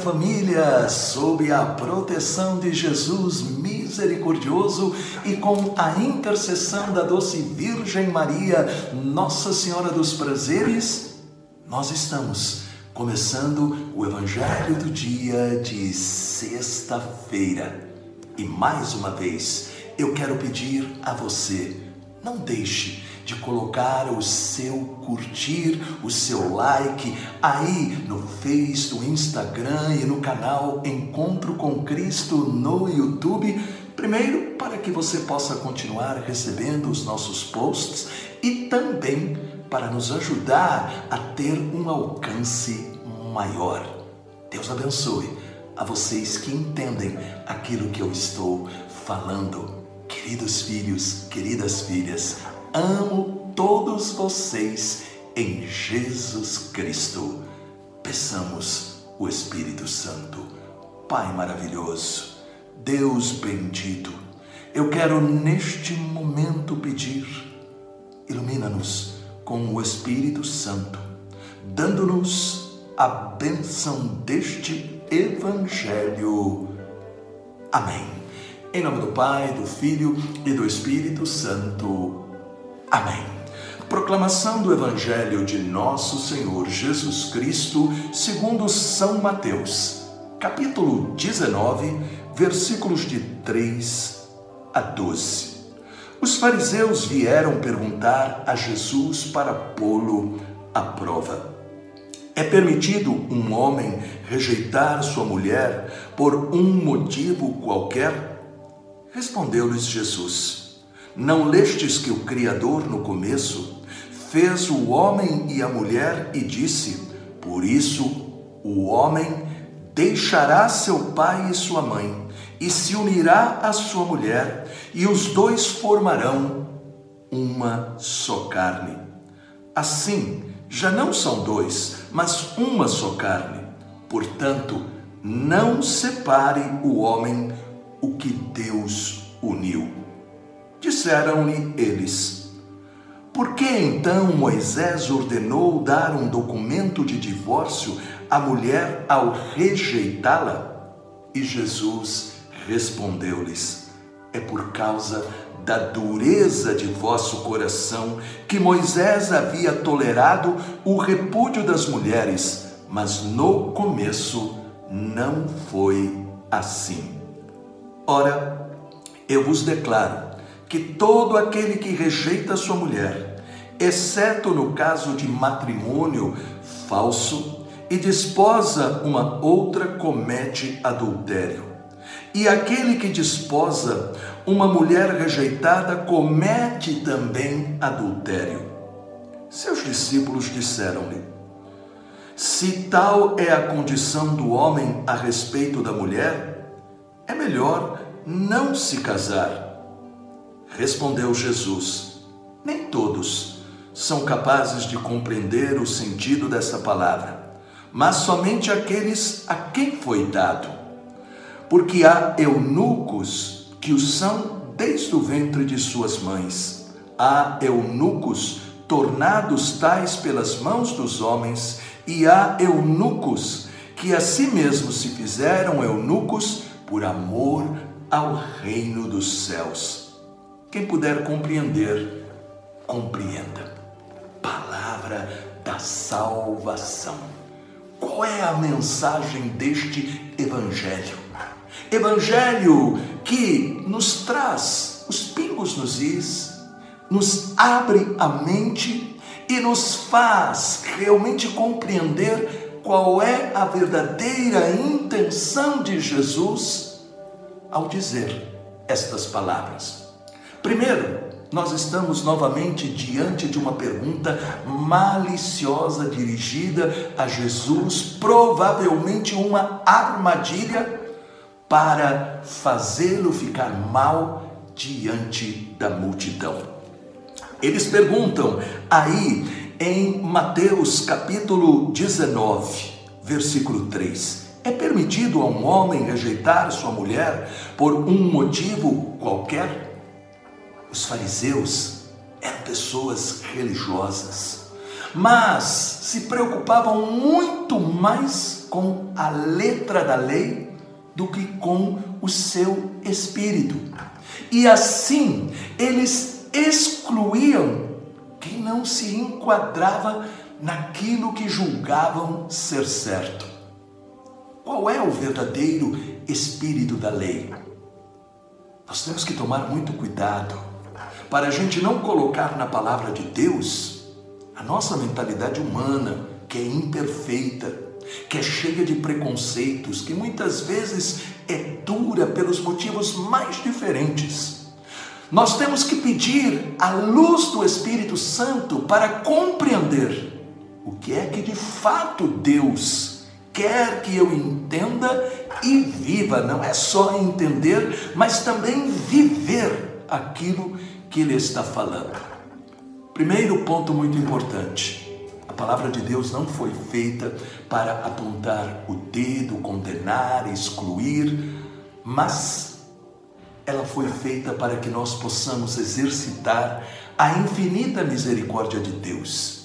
família, sob a proteção de Jesus misericordioso e com a intercessão da doce Virgem Maria, Nossa Senhora dos Prazeres, nós estamos começando o Evangelho do dia de sexta-feira. E mais uma vez, eu quero pedir a você, não deixe de colocar o seu curtir, o seu like aí no Face, no Instagram e no canal Encontro com Cristo no YouTube. Primeiro, para que você possa continuar recebendo os nossos posts e também para nos ajudar a ter um alcance maior. Deus abençoe a vocês que entendem aquilo que eu estou falando. Queridos filhos, queridas filhas, Amo todos vocês em Jesus Cristo. Peçamos o Espírito Santo. Pai maravilhoso, Deus bendito, eu quero neste momento pedir, ilumina-nos com o Espírito Santo, dando-nos a bênção deste Evangelho. Amém. Em nome do Pai, do Filho e do Espírito Santo. Amém. Proclamação do Evangelho de Nosso Senhor Jesus Cristo, segundo São Mateus, capítulo 19, versículos de 3 a 12. Os fariseus vieram perguntar a Jesus para pô-lo à prova. É permitido um homem rejeitar sua mulher por um motivo qualquer? Respondeu-lhes Jesus não lestes que o Criador, no começo, fez o homem e a mulher e disse: Por isso o homem deixará seu pai e sua mãe e se unirá à sua mulher, e os dois formarão uma só carne. Assim, já não são dois, mas uma só carne. Portanto, não separe o homem o que Deus uniu. Disseram-lhe eles: Por que então Moisés ordenou dar um documento de divórcio à mulher ao rejeitá-la? E Jesus respondeu-lhes: É por causa da dureza de vosso coração que Moisés havia tolerado o repúdio das mulheres, mas no começo não foi assim. Ora, eu vos declaro que todo aquele que rejeita sua mulher, exceto no caso de matrimônio falso, e desposa uma outra, comete adultério. E aquele que desposa uma mulher rejeitada comete também adultério. Seus discípulos disseram-lhe: Se tal é a condição do homem a respeito da mulher, é melhor não se casar. Respondeu Jesus: Nem todos são capazes de compreender o sentido dessa palavra, mas somente aqueles a quem foi dado. Porque há eunucos que o são desde o ventre de suas mães. Há eunucos tornados tais pelas mãos dos homens, e há eunucos que a si mesmos se fizeram eunucos por amor ao reino dos céus. Quem puder compreender, compreenda. Palavra da salvação. Qual é a mensagem deste Evangelho? Evangelho que nos traz os pingos nos is, nos abre a mente e nos faz realmente compreender qual é a verdadeira intenção de Jesus ao dizer estas palavras. Primeiro, nós estamos novamente diante de uma pergunta maliciosa dirigida a Jesus, provavelmente uma armadilha para fazê-lo ficar mal diante da multidão. Eles perguntam aí em Mateus capítulo 19, versículo 3: É permitido a um homem rejeitar sua mulher por um motivo qualquer? Os fariseus eram pessoas religiosas, mas se preocupavam muito mais com a letra da lei do que com o seu espírito. E assim eles excluíam quem não se enquadrava naquilo que julgavam ser certo. Qual é o verdadeiro espírito da lei? Nós temos que tomar muito cuidado para a gente não colocar na palavra de Deus a nossa mentalidade humana, que é imperfeita, que é cheia de preconceitos, que muitas vezes é dura pelos motivos mais diferentes. Nós temos que pedir a luz do Espírito Santo para compreender o que é que de fato Deus quer que eu entenda e viva. Não é só entender, mas também viver aquilo que Ele está falando. Primeiro ponto muito importante. A palavra de Deus não foi feita para apontar o dedo, condenar, excluir, mas ela foi feita para que nós possamos exercitar a infinita misericórdia de Deus.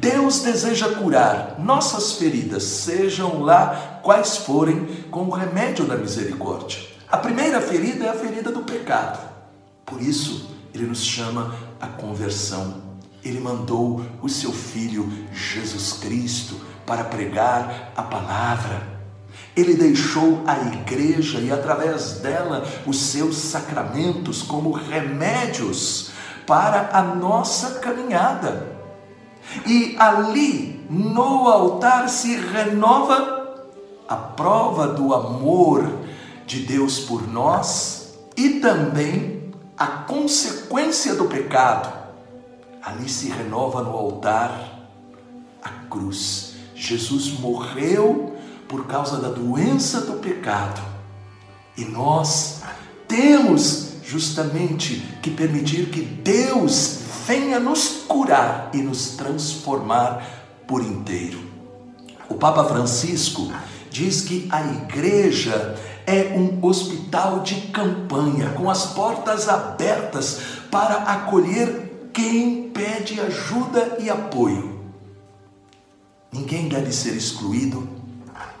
Deus deseja curar nossas feridas, sejam lá quais forem, com o remédio da misericórdia. A primeira ferida é a ferida do pecado. Por isso, ele nos chama a conversão. Ele mandou o seu filho Jesus Cristo para pregar a palavra. Ele deixou a igreja e, através dela, os seus sacramentos como remédios para a nossa caminhada. E ali, no altar, se renova a prova do amor de Deus por nós e também a consequência do pecado. Ali se renova no altar a cruz. Jesus morreu por causa da doença do pecado. E nós temos justamente que permitir que Deus venha nos curar e nos transformar por inteiro. O Papa Francisco diz que a igreja é um hospital de campanha, com as portas abertas para acolher quem pede ajuda e apoio. Ninguém deve ser excluído,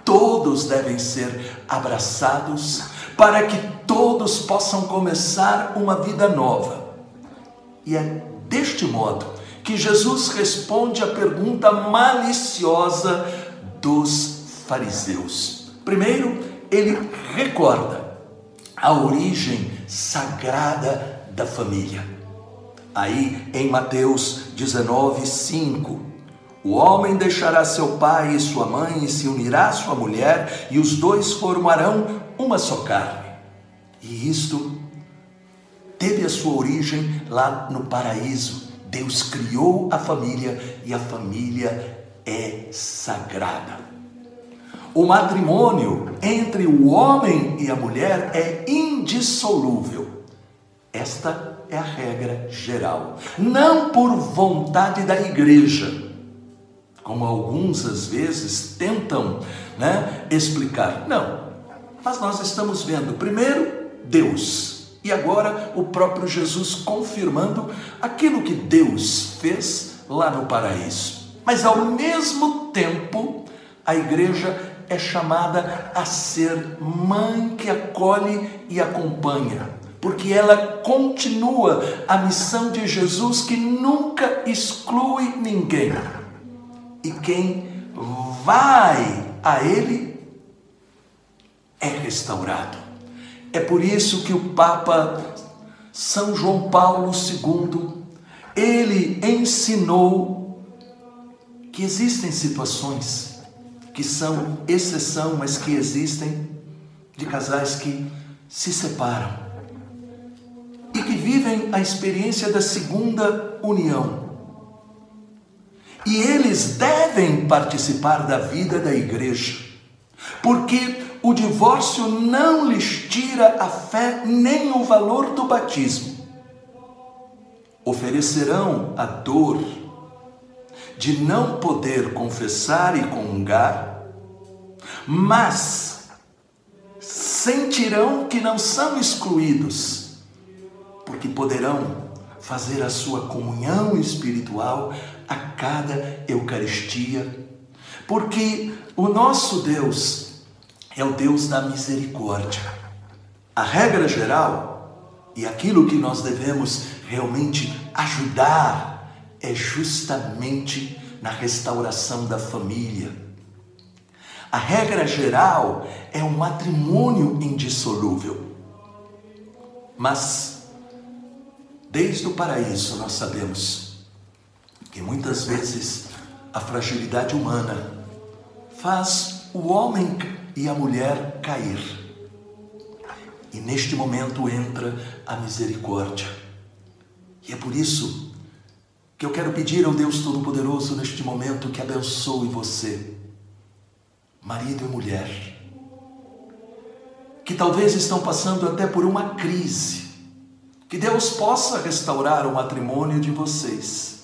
todos devem ser abraçados, para que todos possam começar uma vida nova. E é deste modo que Jesus responde à pergunta maliciosa dos fariseus. Primeiro, ele recorda a origem sagrada da família. Aí em Mateus 19, 5, o homem deixará seu pai e sua mãe e se unirá à sua mulher, e os dois formarão uma só carne. E isto teve a sua origem lá no paraíso. Deus criou a família e a família é sagrada. O matrimônio entre o homem e a mulher é indissolúvel. Esta é a regra geral. Não por vontade da igreja, como alguns às vezes tentam né, explicar. Não. Mas nós estamos vendo, primeiro, Deus e agora o próprio Jesus confirmando aquilo que Deus fez lá no paraíso. Mas ao mesmo tempo, a igreja é chamada a ser mãe que acolhe e acompanha, porque ela continua a missão de Jesus que nunca exclui ninguém. E quem vai a Ele é restaurado. É por isso que o Papa São João Paulo II, ele ensinou que existem situações que são exceção, mas que existem de casais que se separam e que vivem a experiência da segunda união. E eles devem participar da vida da igreja, porque o divórcio não lhes tira a fé nem o valor do batismo. Oferecerão a dor de não poder confessar e comungar, mas sentirão que não são excluídos, porque poderão fazer a sua comunhão espiritual a cada Eucaristia, porque o nosso Deus é o Deus da misericórdia. A regra geral e aquilo que nós devemos realmente ajudar é justamente na restauração da família. A regra geral é um matrimônio indissolúvel. Mas, desde o paraíso, nós sabemos que muitas vezes a fragilidade humana faz o homem e a mulher cair. E neste momento entra a misericórdia. E é por isso que eu quero pedir ao Deus Todo-Poderoso neste momento que abençoe você, marido e mulher, que talvez estão passando até por uma crise, que Deus possa restaurar o matrimônio de vocês.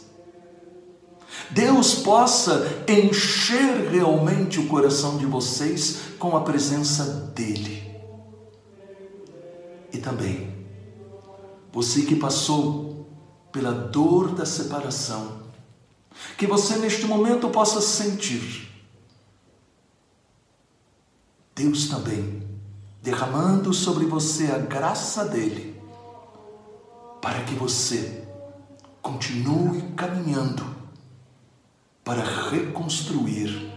Deus possa encher realmente o coração de vocês com a presença dEle. E também, você que passou pela dor da separação, que você neste momento possa sentir Deus também derramando sobre você a graça dele, para que você continue caminhando para reconstruir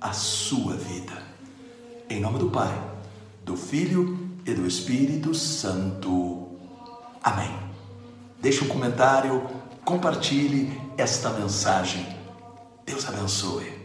a sua vida. Em nome do Pai, do Filho e do Espírito Santo. Amém. Deixe um comentário, compartilhe esta mensagem. Deus abençoe.